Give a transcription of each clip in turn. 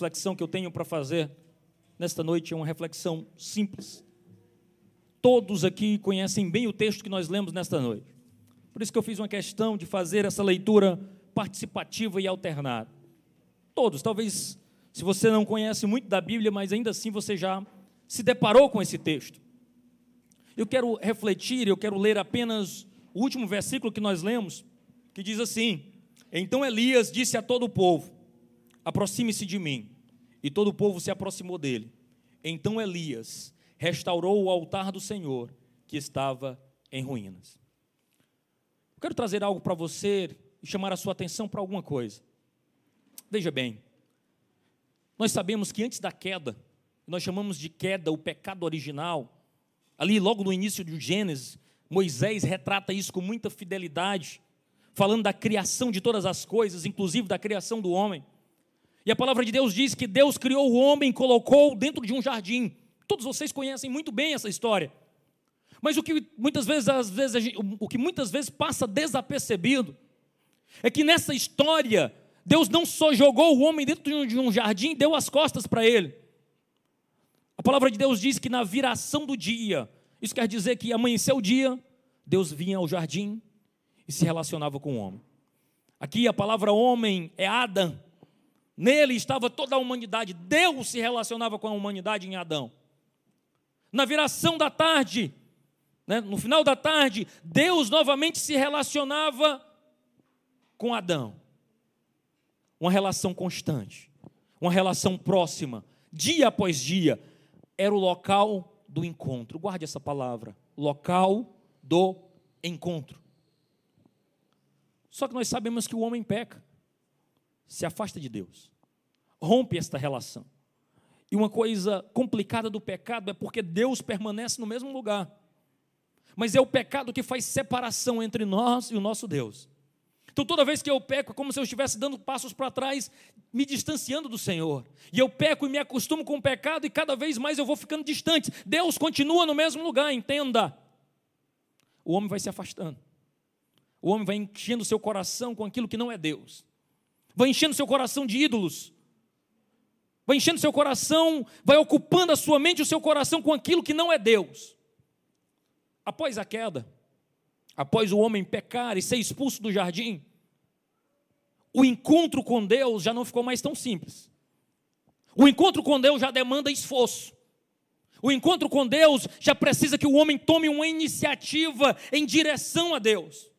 reflexão que eu tenho para fazer nesta noite é uma reflexão simples. Todos aqui conhecem bem o texto que nós lemos nesta noite. Por isso que eu fiz uma questão de fazer essa leitura participativa e alternada. Todos, talvez se você não conhece muito da Bíblia, mas ainda assim você já se deparou com esse texto. Eu quero refletir, eu quero ler apenas o último versículo que nós lemos, que diz assim: Então Elias disse a todo o povo: Aproxime-se de mim. E todo o povo se aproximou dele. Então Elias restaurou o altar do Senhor, que estava em ruínas. Eu quero trazer algo para você e chamar a sua atenção para alguma coisa. Veja bem, nós sabemos que antes da queda, nós chamamos de queda o pecado original, ali logo no início de Gênesis, Moisés retrata isso com muita fidelidade, falando da criação de todas as coisas, inclusive da criação do homem. E a palavra de Deus diz que Deus criou o homem e colocou dentro de um jardim. Todos vocês conhecem muito bem essa história. Mas o que muitas vezes, às vezes o que muitas vezes passa desapercebido é que nessa história Deus não só jogou o homem dentro de um jardim, deu as costas para ele. A palavra de Deus diz que na viração do dia, isso quer dizer que amanheceu o dia, Deus vinha ao jardim e se relacionava com o homem. Aqui a palavra homem é Adão. Nele estava toda a humanidade. Deus se relacionava com a humanidade em Adão. Na viração da tarde, né, no final da tarde, Deus novamente se relacionava com Adão. Uma relação constante, uma relação próxima, dia após dia. Era o local do encontro. Guarde essa palavra: local do encontro. Só que nós sabemos que o homem peca, se afasta de Deus, rompe esta relação. E uma coisa complicada do pecado é porque Deus permanece no mesmo lugar. Mas é o pecado que faz separação entre nós e o nosso Deus. Então, toda vez que eu peco, é como se eu estivesse dando passos para trás, me distanciando do Senhor. E eu peco e me acostumo com o pecado, e cada vez mais eu vou ficando distante. Deus continua no mesmo lugar, entenda. O homem vai se afastando. O homem vai enchendo seu coração com aquilo que não é Deus. Vai enchendo seu coração de ídolos. Vai enchendo seu coração, vai ocupando a sua mente e o seu coração com aquilo que não é Deus. Após a queda, após o homem pecar e ser expulso do jardim, o encontro com Deus já não ficou mais tão simples. O encontro com Deus já demanda esforço. O encontro com Deus já precisa que o homem tome uma iniciativa em direção a Deus.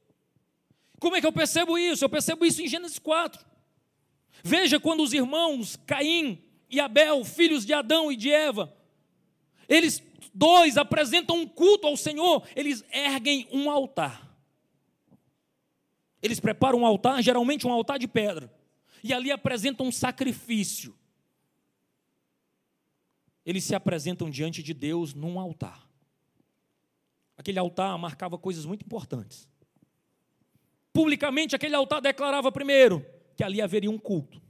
Como é que eu percebo isso? Eu percebo isso em Gênesis 4. Veja quando os irmãos Caim e Abel, filhos de Adão e de Eva, eles dois apresentam um culto ao Senhor, eles erguem um altar. Eles preparam um altar, geralmente um altar de pedra, e ali apresentam um sacrifício. Eles se apresentam diante de Deus num altar. Aquele altar marcava coisas muito importantes. Publicamente, aquele altar declarava primeiro que ali haveria um culto.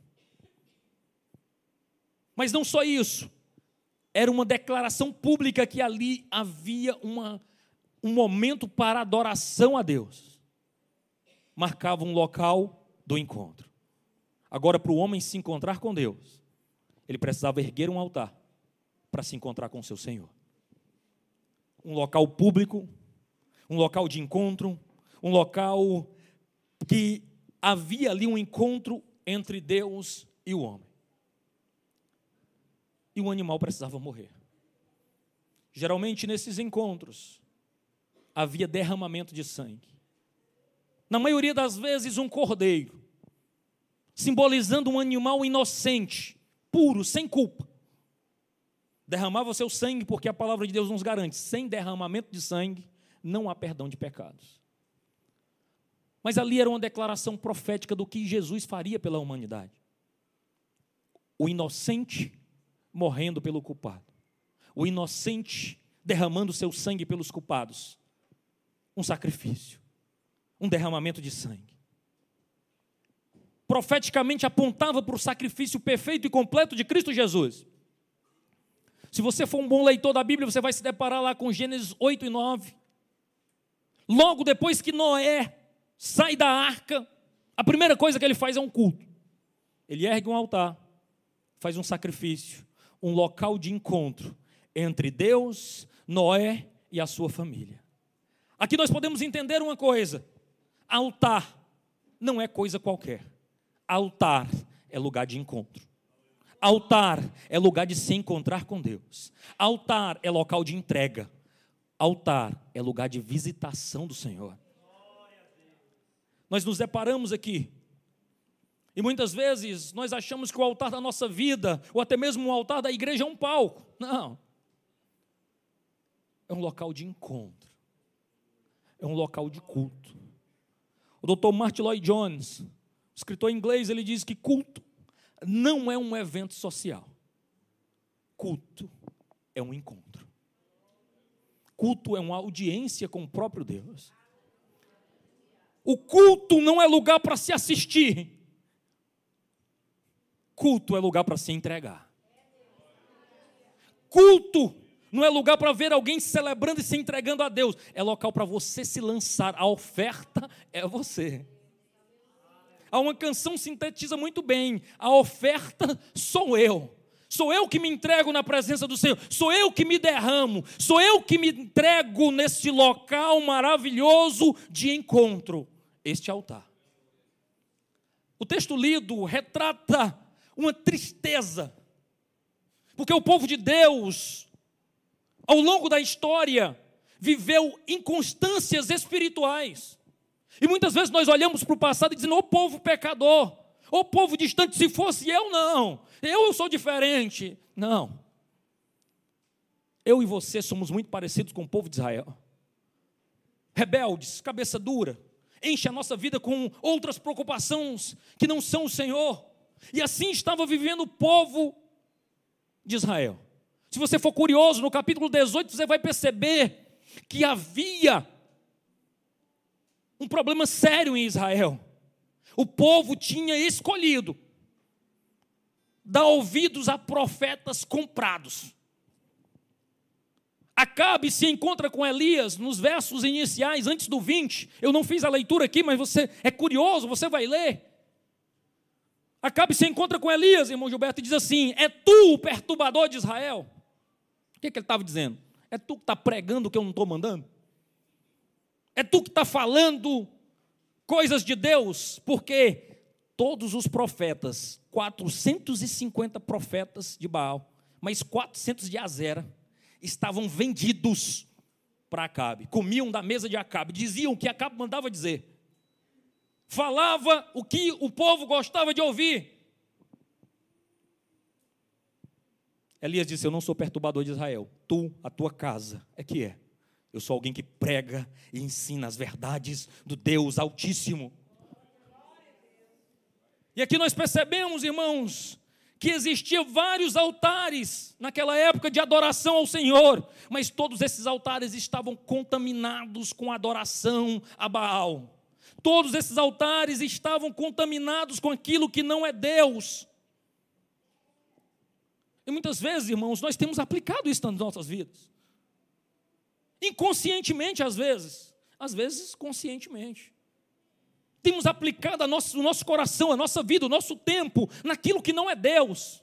Mas não só isso, era uma declaração pública que ali havia uma, um momento para adoração a Deus. Marcava um local do encontro. Agora, para o homem se encontrar com Deus, ele precisava erguer um altar para se encontrar com seu Senhor. Um local público, um local de encontro, um local que havia ali um encontro entre Deus e o homem e o animal precisava morrer. Geralmente nesses encontros havia derramamento de sangue. Na maioria das vezes, um cordeiro, simbolizando um animal inocente, puro, sem culpa. Derramava o seu sangue, porque a palavra de Deus nos garante: sem derramamento de sangue, não há perdão de pecados. Mas ali era uma declaração profética do que Jesus faria pela humanidade. O inocente morrendo pelo culpado. O inocente derramando seu sangue pelos culpados. Um sacrifício, um derramamento de sangue. Profeticamente apontava para o sacrifício perfeito e completo de Cristo Jesus. Se você for um bom leitor da Bíblia, você vai se deparar lá com Gênesis 8 e 9. Logo depois que Noé sai da arca, a primeira coisa que ele faz é um culto. Ele ergue um altar faz um sacrifício, um local de encontro entre Deus, Noé e a sua família. Aqui nós podemos entender uma coisa: altar não é coisa qualquer. Altar é lugar de encontro. Altar é lugar de se encontrar com Deus. Altar é local de entrega. Altar é lugar de visitação do Senhor. Nós nos deparamos aqui e muitas vezes nós achamos que o altar da nossa vida, ou até mesmo o altar da igreja, é um palco. Não. É um local de encontro. É um local de culto. O Dr. Martin Lloyd Jones, escritor inglês, ele diz que culto não é um evento social. Culto é um encontro. Culto é uma audiência com o próprio Deus. O culto não é lugar para se assistir. Culto é lugar para se entregar. Culto não é lugar para ver alguém celebrando e se entregando a Deus. É local para você se lançar. A oferta é você. Há uma canção sintetiza muito bem. A oferta sou eu. Sou eu que me entrego na presença do Senhor. Sou eu que me derramo. Sou eu que me entrego neste local maravilhoso de encontro. Este altar. O texto lido retrata uma tristeza, porque o povo de Deus, ao longo da história, viveu inconstâncias espirituais. E muitas vezes nós olhamos para o passado e dizemos, ô povo pecador, ô povo distante, se fosse eu, não, eu sou diferente. Não. Eu e você somos muito parecidos com o povo de Israel. Rebeldes, cabeça dura, enche a nossa vida com outras preocupações que não são o Senhor. E assim estava vivendo o povo de Israel. Se você for curioso, no capítulo 18, você vai perceber que havia um problema sério em Israel. O povo tinha escolhido dar ouvidos a profetas comprados. Acabe se encontra com Elias nos versos iniciais, antes do 20. Eu não fiz a leitura aqui, mas você é curioso, você vai ler. Acabe se encontra com Elias, irmão Gilberto, e diz assim: É tu o perturbador de Israel? O que, é que ele estava dizendo? É tu que está pregando o que eu não estou mandando? É tu que está falando coisas de Deus? Porque todos os profetas, 450 profetas de Baal, mas 400 de Azera, estavam vendidos para Acabe, comiam da mesa de Acabe, diziam o que Acabe mandava dizer falava o que o povo gostava de ouvir. Elias disse: Eu não sou perturbador de Israel, tu, a tua casa, é que é. Eu sou alguém que prega e ensina as verdades do Deus Altíssimo. E aqui nós percebemos, irmãos, que existiam vários altares naquela época de adoração ao Senhor, mas todos esses altares estavam contaminados com adoração a Baal. Todos esses altares estavam contaminados com aquilo que não é Deus. E muitas vezes, irmãos, nós temos aplicado isso nas nossas vidas. Inconscientemente, às vezes. Às vezes, conscientemente. Temos aplicado nosso, o nosso coração, a nossa vida, o nosso tempo naquilo que não é Deus.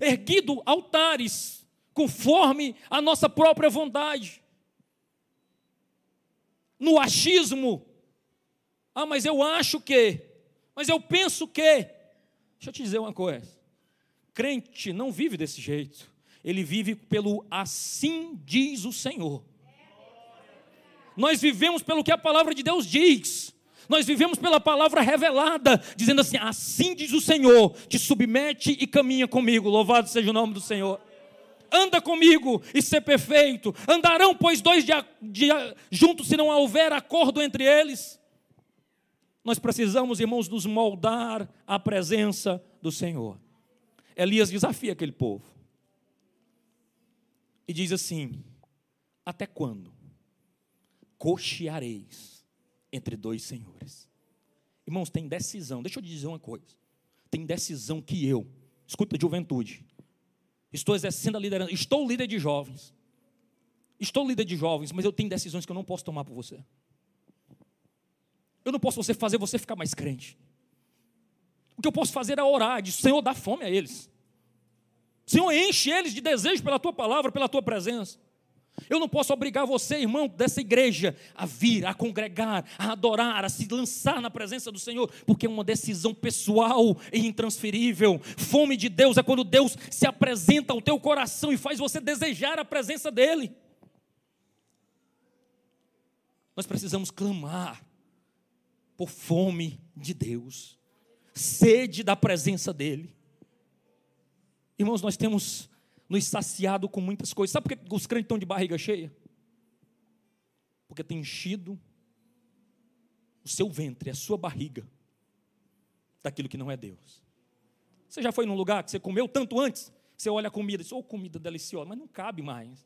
Erguido altares conforme a nossa própria vontade. No achismo, ah, mas eu acho que, mas eu penso que. Deixa eu te dizer uma coisa: crente não vive desse jeito, ele vive pelo assim diz o Senhor. Nós vivemos pelo que a palavra de Deus diz. Nós vivemos pela palavra revelada, dizendo assim: assim diz o Senhor, te submete e caminha comigo. Louvado seja o nome do Senhor anda comigo e ser perfeito. Andarão, pois, dois de, de, juntos se não houver acordo entre eles. Nós precisamos, irmãos, nos moldar à presença do Senhor. Elias desafia aquele povo e diz assim: Até quando cocheareis entre dois senhores? Irmãos, tem decisão. Deixa eu te dizer uma coisa. Tem decisão que eu, escuta, juventude, estou exercendo a liderança, estou líder de jovens. Estou líder de jovens, mas eu tenho decisões que eu não posso tomar por você. Eu não posso você fazer você ficar mais crente. O que eu posso fazer é orar, dizer, Senhor, dá fome a eles. Senhor, enche eles de desejo pela tua palavra, pela tua presença. Eu não posso obrigar você, irmão, dessa igreja, a vir, a congregar, a adorar, a se lançar na presença do Senhor, porque é uma decisão pessoal e intransferível. Fome de Deus é quando Deus se apresenta ao teu coração e faz você desejar a presença dEle. Nós precisamos clamar por fome de Deus, sede da presença dEle. Irmãos, nós temos nos saciado com muitas coisas. Sabe por que os crentes estão de barriga cheia? Porque tem enchido o seu ventre, a sua barriga, daquilo que não é Deus. Você já foi num lugar que você comeu tanto antes, você olha a comida e diz, oh, comida deliciosa, mas não cabe mais.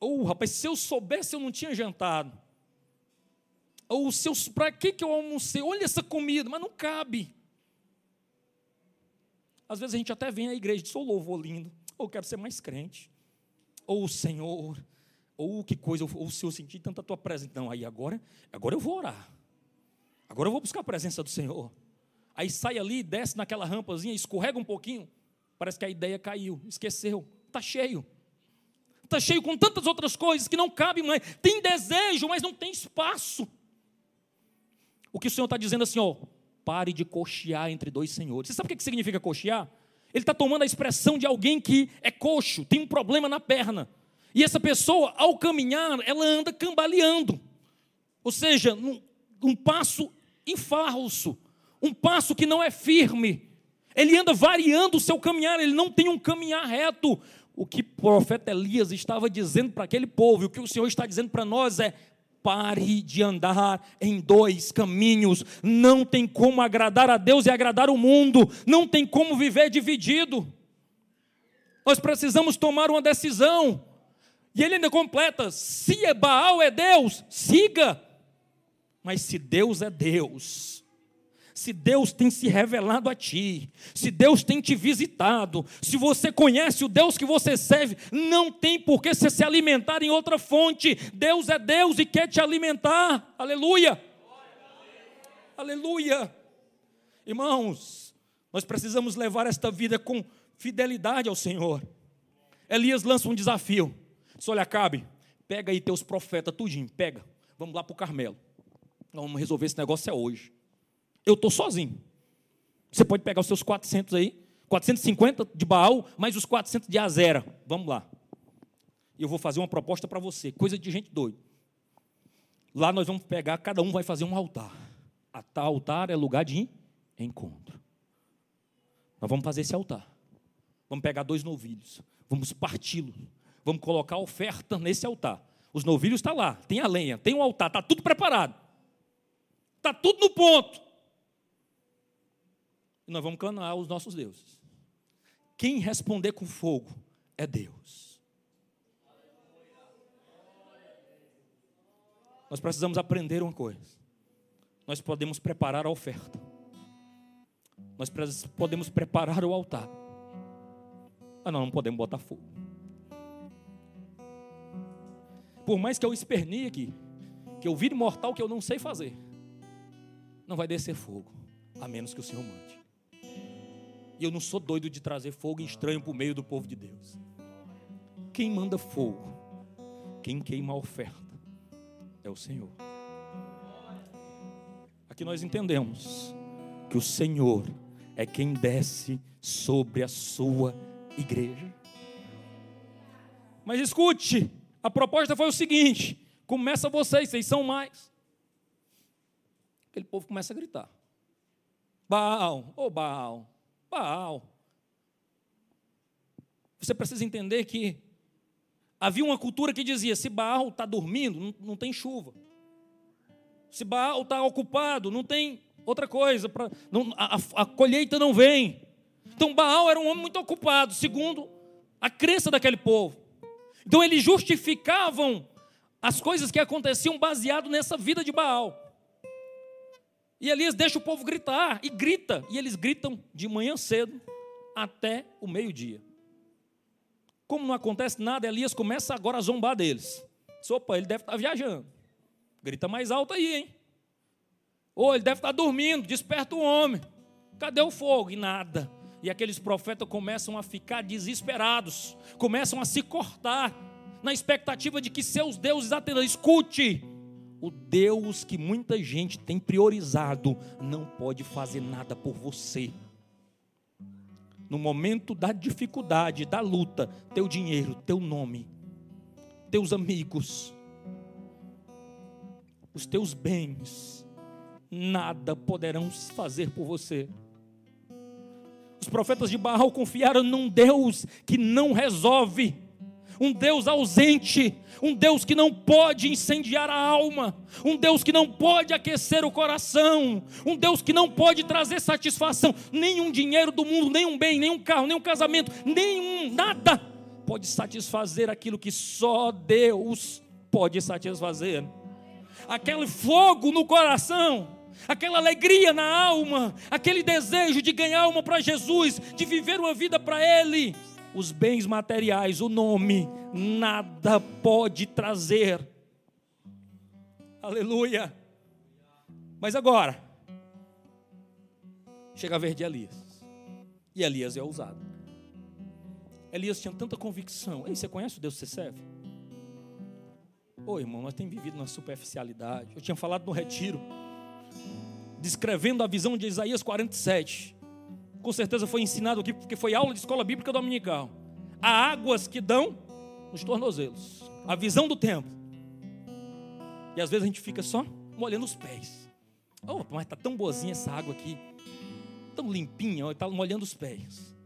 Ou, oh, rapaz, se eu soubesse, eu não tinha jantado. Ou, para que, que eu almocei? Olha essa comida, mas não cabe. Às vezes a gente até vem à igreja e diz, oh, louvor lindo, ou quero ser mais crente, ou o Senhor, ou que coisa, ou se eu sentir tanta tua presença. Não, aí agora, agora eu vou orar. Agora eu vou buscar a presença do Senhor. Aí sai ali, desce naquela rampazinha, escorrega um pouquinho, parece que a ideia caiu, esqueceu, está cheio. Está cheio com tantas outras coisas que não cabem mais. Tem desejo, mas não tem espaço. O que o Senhor está dizendo assim, ó, Pare de cochear entre dois senhores. Você sabe o que significa cochear? Ele está tomando a expressão de alguém que é coxo, tem um problema na perna. E essa pessoa, ao caminhar, ela anda cambaleando. Ou seja, um, um passo infalso, um passo que não é firme. Ele anda variando o seu caminhar, ele não tem um caminhar reto. O que o profeta Elias estava dizendo para aquele povo, e o que o Senhor está dizendo para nós é: Pare de andar em dois caminhos. Não tem como agradar a Deus e agradar o mundo. Não tem como viver dividido. Nós precisamos tomar uma decisão. E ele ainda completa: se é Baal é Deus, siga. Mas se Deus é Deus, se Deus tem se revelado a ti, se Deus tem te visitado, se você conhece o Deus que você serve, não tem por que você se alimentar em outra fonte. Deus é Deus e quer te alimentar. Aleluia. Aleluia. Irmãos, nós precisamos levar esta vida com fidelidade ao Senhor. Elias lança um desafio. Diz, olha, Cabe, pega aí teus profetas, tudinho, pega. Vamos lá para o Carmelo. Vamos resolver esse negócio é hoje. Eu estou sozinho. Você pode pegar os seus 400 aí, 450 de Baal, mais os 400 de Azera. Vamos lá. Eu vou fazer uma proposta para você, coisa de gente doida. Lá nós vamos pegar, cada um vai fazer um altar. A tal altar é lugar de encontro. Nós vamos fazer esse altar. Vamos pegar dois novilhos, vamos parti-los, vamos colocar a oferta nesse altar. Os novilhos estão tá lá, tem a lenha, tem o um altar, está tudo preparado. Está tudo no ponto e nós vamos clamar os nossos deuses. Quem responder com fogo é Deus. Nós precisamos aprender uma coisa. Nós podemos preparar a oferta. Nós podemos preparar o altar. Mas nós não podemos botar fogo. Por mais que eu espernie aqui, que eu vire mortal que eu não sei fazer, não vai descer fogo, a menos que o Senhor mande. E eu não sou doido de trazer fogo estranho para o meio do povo de Deus. Quem manda fogo, quem queima a oferta, é o Senhor. Aqui nós entendemos que o Senhor é quem desce sobre a sua igreja. Mas escute, a proposta foi o seguinte: começa vocês, vocês são mais. Aquele povo começa a gritar: Baal, ô oh Baal, Baal. Você precisa entender que havia uma cultura que dizia: se Baal está dormindo, não, tem chuva. Se Baal está ocupado, não tem outra coisa. Pra, não, a, a colheita não vem. Então Baal era um homem muito ocupado, segundo a crença daquele povo. Então eles justificavam as coisas que aconteciam baseado nessa vida de Baal. E Elias deixa o povo gritar, e grita, e eles gritam de manhã cedo até o meio-dia. Como não acontece nada, Elias começa agora a zombar deles. Opa, ele deve estar viajando. Grita mais alto aí, hein? Ou ele deve estar dormindo, desperta o homem. Cadê o fogo? E nada. E aqueles profetas começam a ficar desesperados, começam a se cortar, na expectativa de que seus deuses atendam. Escute, o Deus que muita gente tem priorizado não pode fazer nada por você. No momento da dificuldade, da luta, teu dinheiro, teu nome, teus amigos, os teus bens, nada poderão fazer por você. Os profetas de Baal confiaram num Deus que não resolve, um Deus ausente, um Deus que não pode incendiar a alma, um Deus que não pode aquecer o coração, um Deus que não pode trazer satisfação, nenhum dinheiro do mundo, nenhum bem, nenhum carro, nenhum casamento, nenhum nada pode satisfazer aquilo que só Deus pode satisfazer. Aquele fogo no coração, aquela alegria na alma, aquele desejo de ganhar alma para Jesus, de viver uma vida para Ele. Os bens materiais, o nome, nada pode trazer. Aleluia. Mas agora, chega a ver de Elias. E Elias é ousado. Elias tinha tanta convicção. Ei, você conhece o Deus que você serve? Ô irmão, nós temos vivido na superficialidade. Eu tinha falado no retiro descrevendo a visão de Isaías 47. Com certeza foi ensinado aqui, porque foi aula de escola bíblica dominical. Há águas que dão nos tornozelos. A visão do templo. E às vezes a gente fica só molhando os pés. Oh, mas está tão boazinha essa água aqui. Tão limpinha, está molhando os pés.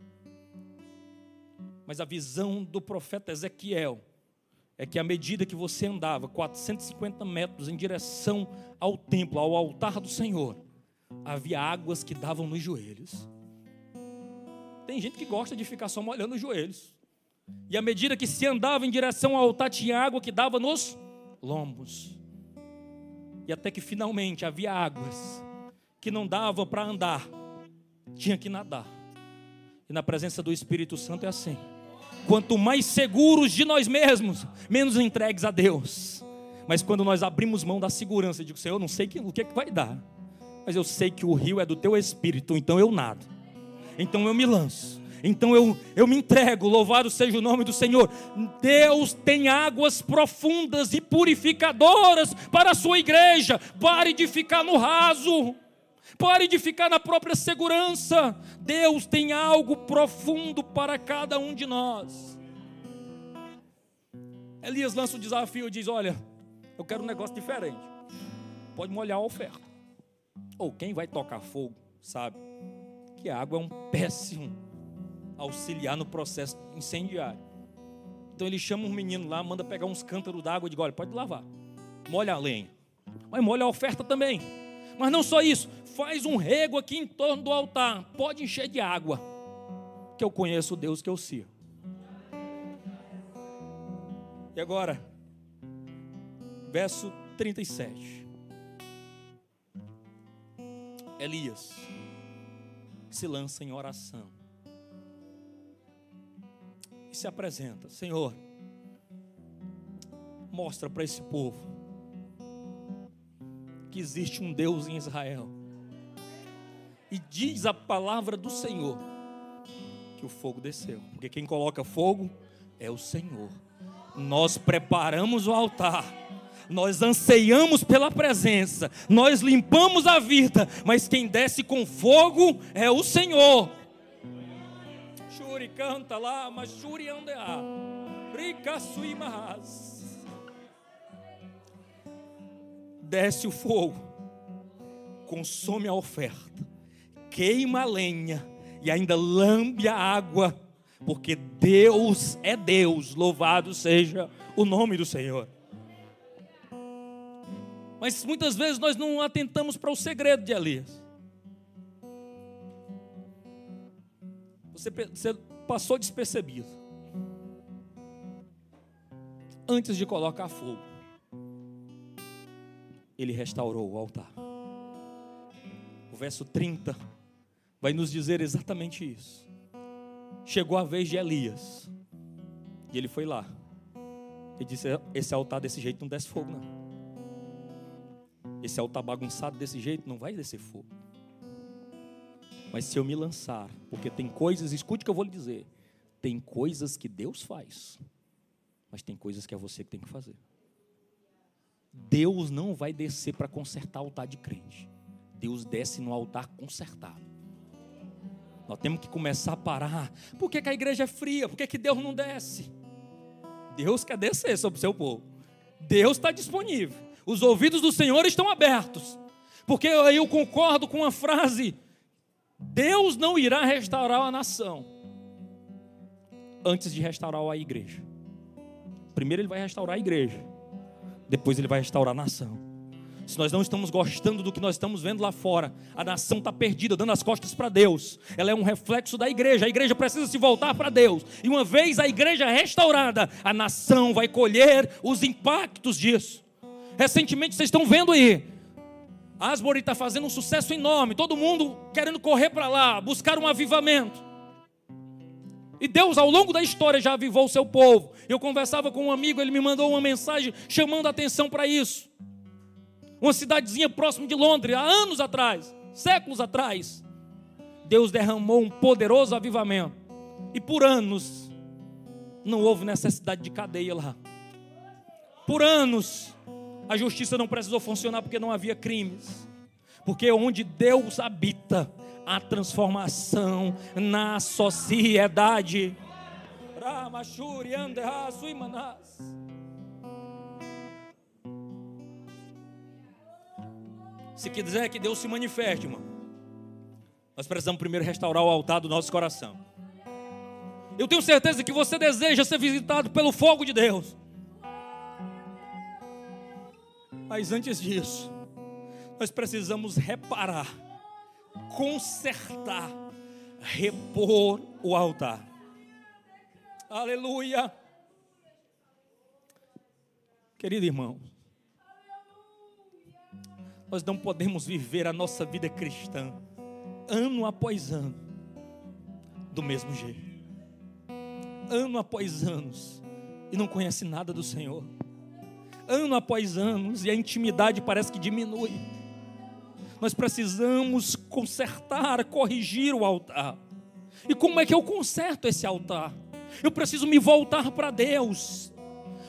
Mas a visão do profeta Ezequiel é que à medida que você andava 450 metros em direção ao templo, ao altar do Senhor, havia águas que davam nos joelhos. Tem gente que gosta de ficar só molhando os joelhos. E à medida que se andava em direção ao altar, tinha água que dava nos lombos. E até que finalmente havia águas que não dava para andar, tinha que nadar. E na presença do Espírito Santo é assim. Quanto mais seguros de nós mesmos, menos entregues a Deus. Mas quando nós abrimos mão da segurança, eu digo, Senhor, eu não sei o que, é que vai dar, mas eu sei que o rio é do teu espírito, então eu nado, então eu me lanço, então eu, eu me entrego, louvado seja o nome do Senhor. Deus tem águas profundas e purificadoras para a sua igreja, pare de ficar no raso. Pare de ficar na própria segurança. Deus tem algo profundo para cada um de nós. Elias lança o desafio e diz: Olha, eu quero um negócio diferente. Pode molhar a oferta. Ou quem vai tocar fogo sabe que a água é um péssimo auxiliar no processo incendiário. Então ele chama um menino lá, manda pegar uns cântaros d'água e diz: Olha, pode lavar. Molha a lenha. Mas molha a oferta também. Mas não só isso, faz um rego aqui em torno do altar, pode encher de água, que eu conheço o Deus que eu sirvo. E agora, verso 37. Elias se lança em oração e se apresenta: Senhor, mostra para esse povo que existe um Deus em Israel. E diz a palavra do Senhor que o fogo desceu, porque quem coloca fogo é o Senhor. Nós preparamos o altar, nós anseiamos pela presença, nós limpamos a vida, mas quem desce com fogo é o Senhor. Shuri canta lá, mas Shuri andeá. Desce o fogo, consome a oferta, queima a lenha e ainda lambe a água, porque Deus é Deus, louvado seja o nome do Senhor. Mas muitas vezes nós não atentamos para o segredo de Elias. Você, você passou despercebido. Antes de colocar fogo ele restaurou o altar. O verso 30 vai nos dizer exatamente isso. Chegou a vez de Elias, e ele foi lá. Ele disse: Esse altar desse jeito não desce fogo, não. Esse altar bagunçado desse jeito não vai descer fogo. Mas se eu me lançar, porque tem coisas, escute o que eu vou lhe dizer. Tem coisas que Deus faz, mas tem coisas que é você que tem que fazer. Deus não vai descer para consertar o altar de crente. Deus desce no altar consertado. Nós temos que começar a parar. Por que, que a igreja é fria? Por que, que Deus não desce? Deus quer descer sobre o seu povo. Deus está disponível. Os ouvidos do Senhor estão abertos. Porque eu concordo com a frase: Deus não irá restaurar a nação antes de restaurar a igreja. Primeiro ele vai restaurar a igreja, depois ele vai restaurar a nação. Se nós não estamos gostando do que nós estamos vendo lá fora, a nação está perdida, dando as costas para Deus. Ela é um reflexo da igreja. A igreja precisa se voltar para Deus. E uma vez a igreja restaurada, a nação vai colher os impactos disso. Recentemente vocês estão vendo aí. Asbury está fazendo um sucesso enorme. Todo mundo querendo correr para lá, buscar um avivamento. E Deus, ao longo da história, já avivou o seu povo. Eu conversava com um amigo, ele me mandou uma mensagem chamando a atenção para isso uma cidadezinha próxima de Londres, há anos atrás, séculos atrás, Deus derramou um poderoso avivamento. E por anos não houve necessidade de cadeia lá. Por anos a justiça não precisou funcionar porque não havia crimes. Porque onde Deus habita, a transformação na sociedade. Se quiser que Deus se manifeste, irmão, nós precisamos primeiro restaurar o altar do nosso coração. Eu tenho certeza que você deseja ser visitado pelo fogo de Deus. Mas antes disso, nós precisamos reparar, consertar, repor o altar. Aleluia. Querido irmão, nós não podemos viver a nossa vida cristã ano após ano do mesmo jeito. Ano após anos e não conhece nada do Senhor. Ano após anos e a intimidade parece que diminui. Nós precisamos consertar, corrigir o altar. E como é que eu conserto esse altar? Eu preciso me voltar para Deus.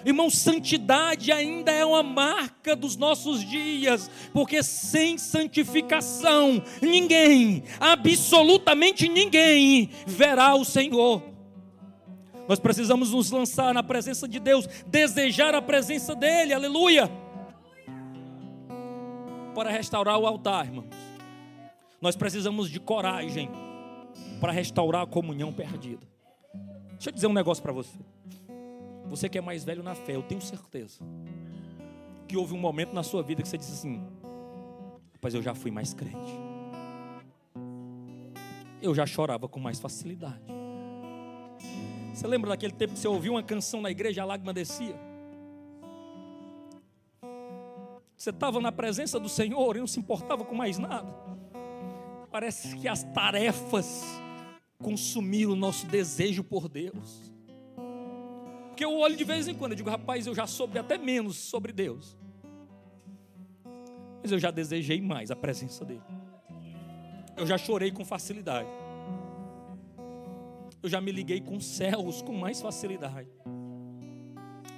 Irmão, santidade ainda é uma marca dos nossos dias, porque sem santificação, ninguém, absolutamente ninguém, verá o Senhor. Nós precisamos nos lançar na presença de Deus, desejar a presença dEle, aleluia, para restaurar o altar, irmãos. Nós precisamos de coragem para restaurar a comunhão perdida. Deixa eu dizer um negócio para você. Você que é mais velho na fé, eu tenho certeza que houve um momento na sua vida que você disse assim: Rapaz, eu já fui mais crente. Eu já chorava com mais facilidade. Você lembra daquele tempo que você ouviu uma canção na igreja, a lágrima descia? Você estava na presença do Senhor e não se importava com mais nada. Parece que as tarefas consumiram o nosso desejo por Deus. Porque eu olho de vez em quando, eu digo, rapaz, eu já soube até menos sobre Deus. Mas eu já desejei mais a presença dEle. Eu já chorei com facilidade. Eu já me liguei com céus com mais facilidade.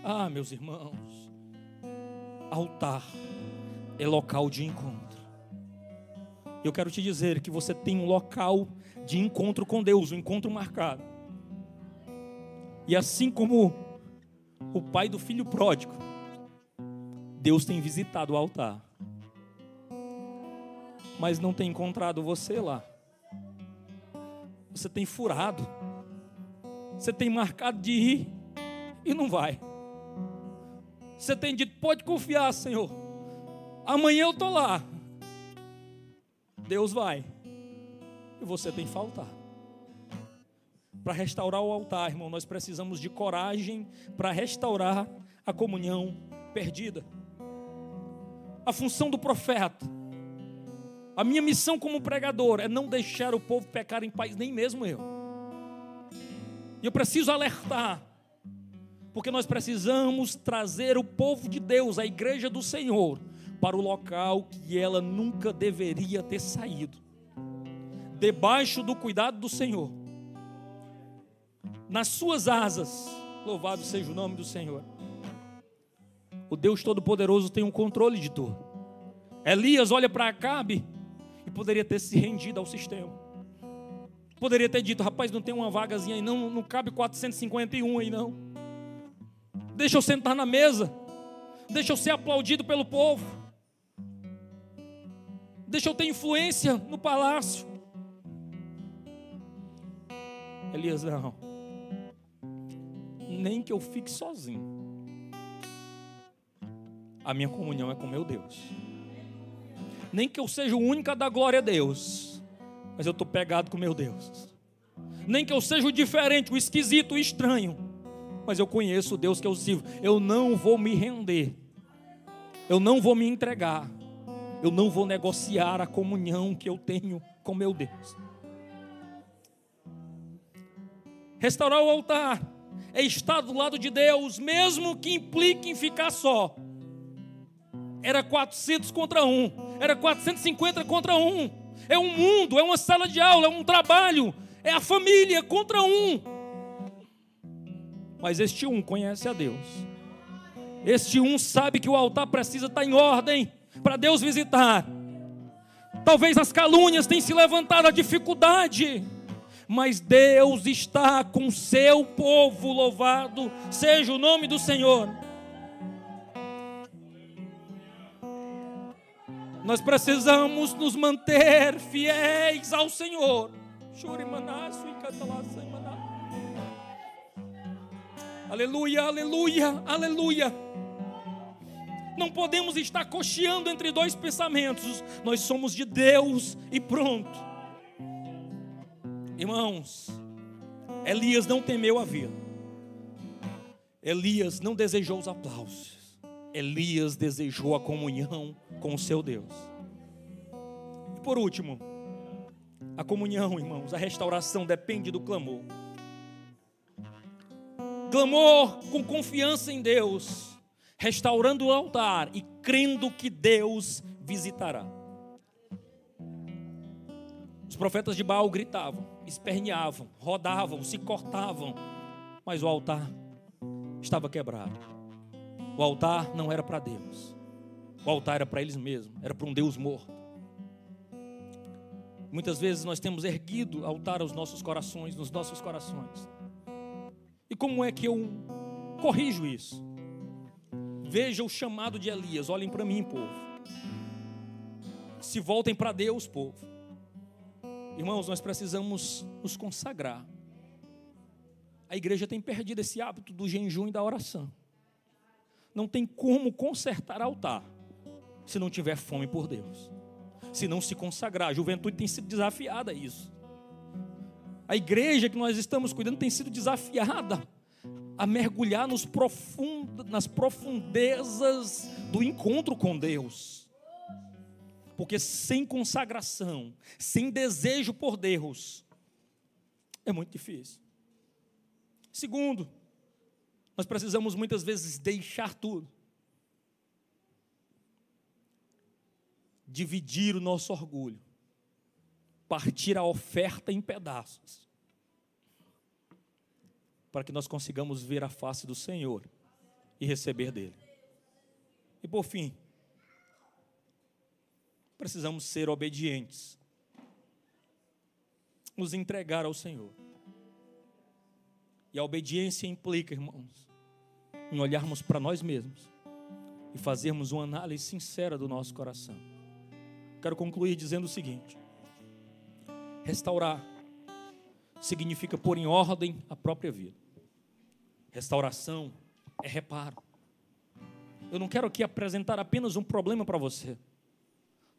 Ah, meus irmãos, altar é local de encontro. Eu quero te dizer que você tem um local de encontro com Deus, um encontro marcado. E assim como o pai do filho pródigo, Deus tem visitado o altar, mas não tem encontrado você lá. Você tem furado, você tem marcado de ir e não vai. Você tem dito, pode confiar, Senhor. Amanhã eu estou lá. Deus vai. E você tem faltado. Para restaurar o altar, irmão, nós precisamos de coragem para restaurar a comunhão perdida. A função do profeta, a minha missão como pregador é não deixar o povo pecar em paz, nem mesmo eu. E eu preciso alertar, porque nós precisamos trazer o povo de Deus, a igreja do Senhor, para o local que ela nunca deveria ter saído. debaixo do cuidado do Senhor, nas suas asas, louvado seja o nome do Senhor. O Deus Todo-Poderoso tem um controle de tudo. Elias olha para Acabe e poderia ter se rendido ao sistema. Poderia ter dito, rapaz, não tem uma vagazinha aí, não, não cabe 451 aí não. Deixa eu sentar na mesa. Deixa eu ser aplaudido pelo povo. Deixa eu ter influência no palácio. Elias, não. Nem que eu fique sozinho. A minha comunhão é com meu Deus. Nem que eu seja o único a dar glória a Deus. Mas eu estou pegado com meu Deus. Nem que eu seja o diferente, o esquisito, o estranho. Mas eu conheço o Deus que eu sirvo. Eu não vou me render. Eu não vou me entregar. Eu não vou negociar a comunhão que eu tenho com meu Deus. Restaurar o altar é estar do lado de Deus, mesmo que implique em ficar só. Era 400 contra um, era 450 contra um. É um mundo, é uma sala de aula, é um trabalho, é a família contra um. Mas este um conhece a Deus. Este um sabe que o altar precisa estar em ordem para Deus visitar. Talvez as calúnias tenham se levantado, a dificuldade mas Deus está com seu povo, louvado seja o nome do Senhor. Nós precisamos nos manter fiéis ao Senhor. Aleluia, aleluia, aleluia. Não podemos estar cocheando entre dois pensamentos. Nós somos de Deus e pronto. Irmãos, Elias não temeu a vida. Elias não desejou os aplausos. Elias desejou a comunhão com o seu Deus. E por último, a comunhão, irmãos, a restauração depende do clamor. Clamor com confiança em Deus, restaurando o altar e crendo que Deus visitará. Os profetas de Baal gritavam, esperneavam, rodavam, se cortavam, mas o altar estava quebrado. O altar não era para Deus. O altar era para eles mesmos, era para um Deus morto. Muitas vezes nós temos erguido altar aos nossos corações, nos nossos corações. E como é que eu corrijo isso? Veja o chamado de Elias, olhem para mim, povo. Se voltem para Deus, povo. Irmãos, nós precisamos nos consagrar. A igreja tem perdido esse hábito do jejum e da oração. Não tem como consertar altar se não tiver fome por Deus. Se não se consagrar. A juventude tem sido desafiada a isso. A igreja que nós estamos cuidando tem sido desafiada a mergulhar profund... nas profundezas do encontro com Deus. Porque sem consagração, sem desejo por Deus, é muito difícil. Segundo, nós precisamos muitas vezes deixar tudo. Dividir o nosso orgulho. Partir a oferta em pedaços. Para que nós consigamos ver a face do Senhor e receber dele. E por fim, precisamos ser obedientes, nos entregar ao Senhor. E a obediência implica, irmãos, em olharmos para nós mesmos e fazermos uma análise sincera do nosso coração. Quero concluir dizendo o seguinte: restaurar significa pôr em ordem a própria vida. Restauração é reparo. Eu não quero aqui apresentar apenas um problema para você.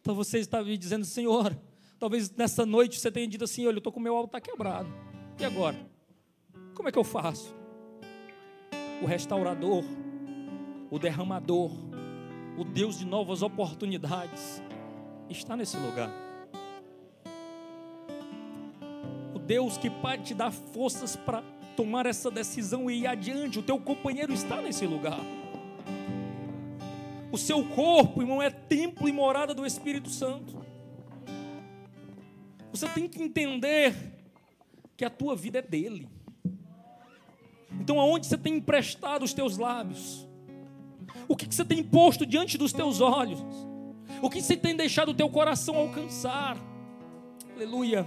Então você está me dizendo, Senhor, talvez nessa noite você tenha dito assim: olha, eu estou com o meu altar quebrado. E agora? Como é que eu faço? O restaurador, o derramador, o Deus de novas oportunidades, está nesse lugar. O Deus que pode te dar forças para tomar essa decisão e ir adiante, o teu companheiro está nesse lugar. O seu corpo, irmão, é templo e morada do Espírito Santo. Você tem que entender que a tua vida é dele. Então, aonde você tem emprestado os teus lábios? O que você tem posto diante dos teus olhos? O que você tem deixado o teu coração alcançar? Aleluia.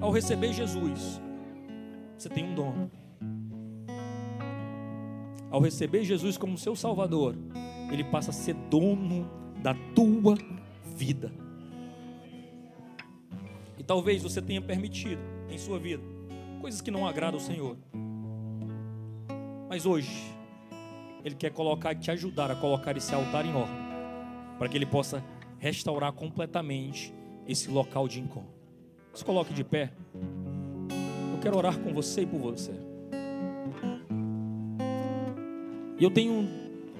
Ao receber Jesus, você tem um dom. Ao receber Jesus como seu Salvador, ele passa a ser dono da tua vida. E talvez você tenha permitido em sua vida coisas que não agradam ao Senhor. Mas hoje, Ele quer colocar, te ajudar a colocar esse altar em ordem, para que Ele possa restaurar completamente esse local de encontro. Se coloque de pé. Eu quero orar com você e por você. E eu tenho